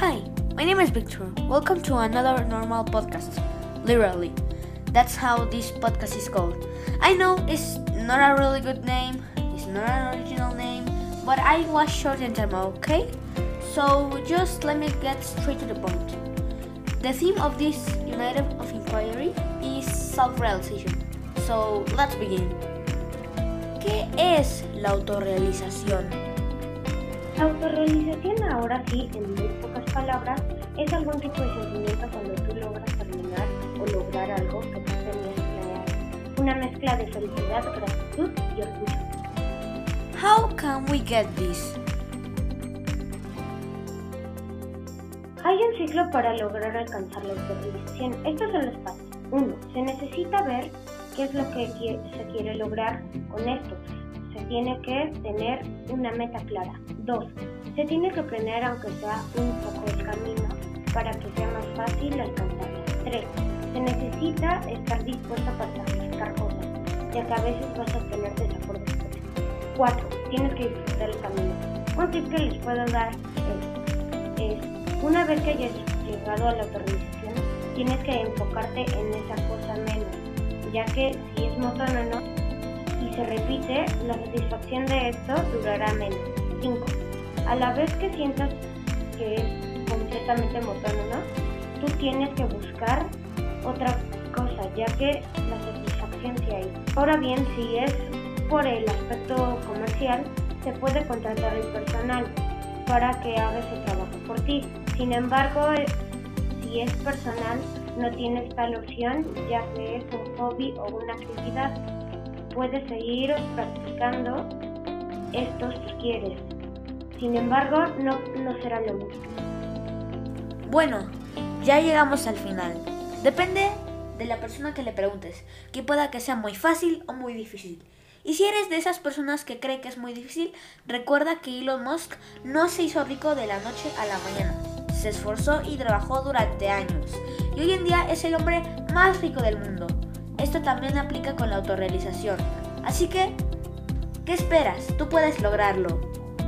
Hi, my name is Victor. Welcome to another normal podcast. Literally. That's how this podcast is called. I know it's not a really good name, it's not an original name, but I was short and time, okay? So just let me get straight to the point. The theme of this United of Inquiry is self-realization. So let's begin. ¿Qué es la autorrealización? Autorrealización ahora sí, en muy palabras, es algún tipo de sentimiento cuando tú logras terminar o lograr algo que tú tenías planeado. Una mezcla de felicidad, gratitud y orgullo. How can we get this? Hay un ciclo para lograr alcanzar la autorrealización. Estos son los pasos. 1. Se necesita ver qué es lo que se quiere lograr con esto. Se tiene que tener una meta clara. 2. Se tiene que planear aunque sea un poco el camino para que sea más fácil alcanzarlo. 3. Se necesita estar dispuesto para sacrificar cosas, ya que a veces vas a tener desacuerdos. 4. Tienes que disfrutar el camino. Un tip que les puedo dar es, es una vez que hayas llegado a la autorrealización, tienes que enfocarte en esa cosa menos, ya que si es monótono y se repite, la satisfacción de esto durará menos. 5. A la vez que sientas que es completamente monótono, tú tienes que buscar otra cosa, ya que la satisfacción se hay. Ahora bien, si es por el aspecto comercial, se puede contratar el personal para que haga ese trabajo por ti. Sin embargo, eh, si es personal, no tienes tal opción, ya que es un hobby o una actividad. Puedes seguir practicando esto si quieres. Sin embargo, no, no será lo mismo. Bueno, ya llegamos al final. Depende de la persona que le preguntes, que pueda que sea muy fácil o muy difícil. Y si eres de esas personas que cree que es muy difícil, recuerda que Elon Musk no se hizo rico de la noche a la mañana. Se esforzó y trabajó durante años. Y hoy en día es el hombre más rico del mundo. Esto también aplica con la autorrealización. Así que, ¿qué esperas? Tú puedes lograrlo.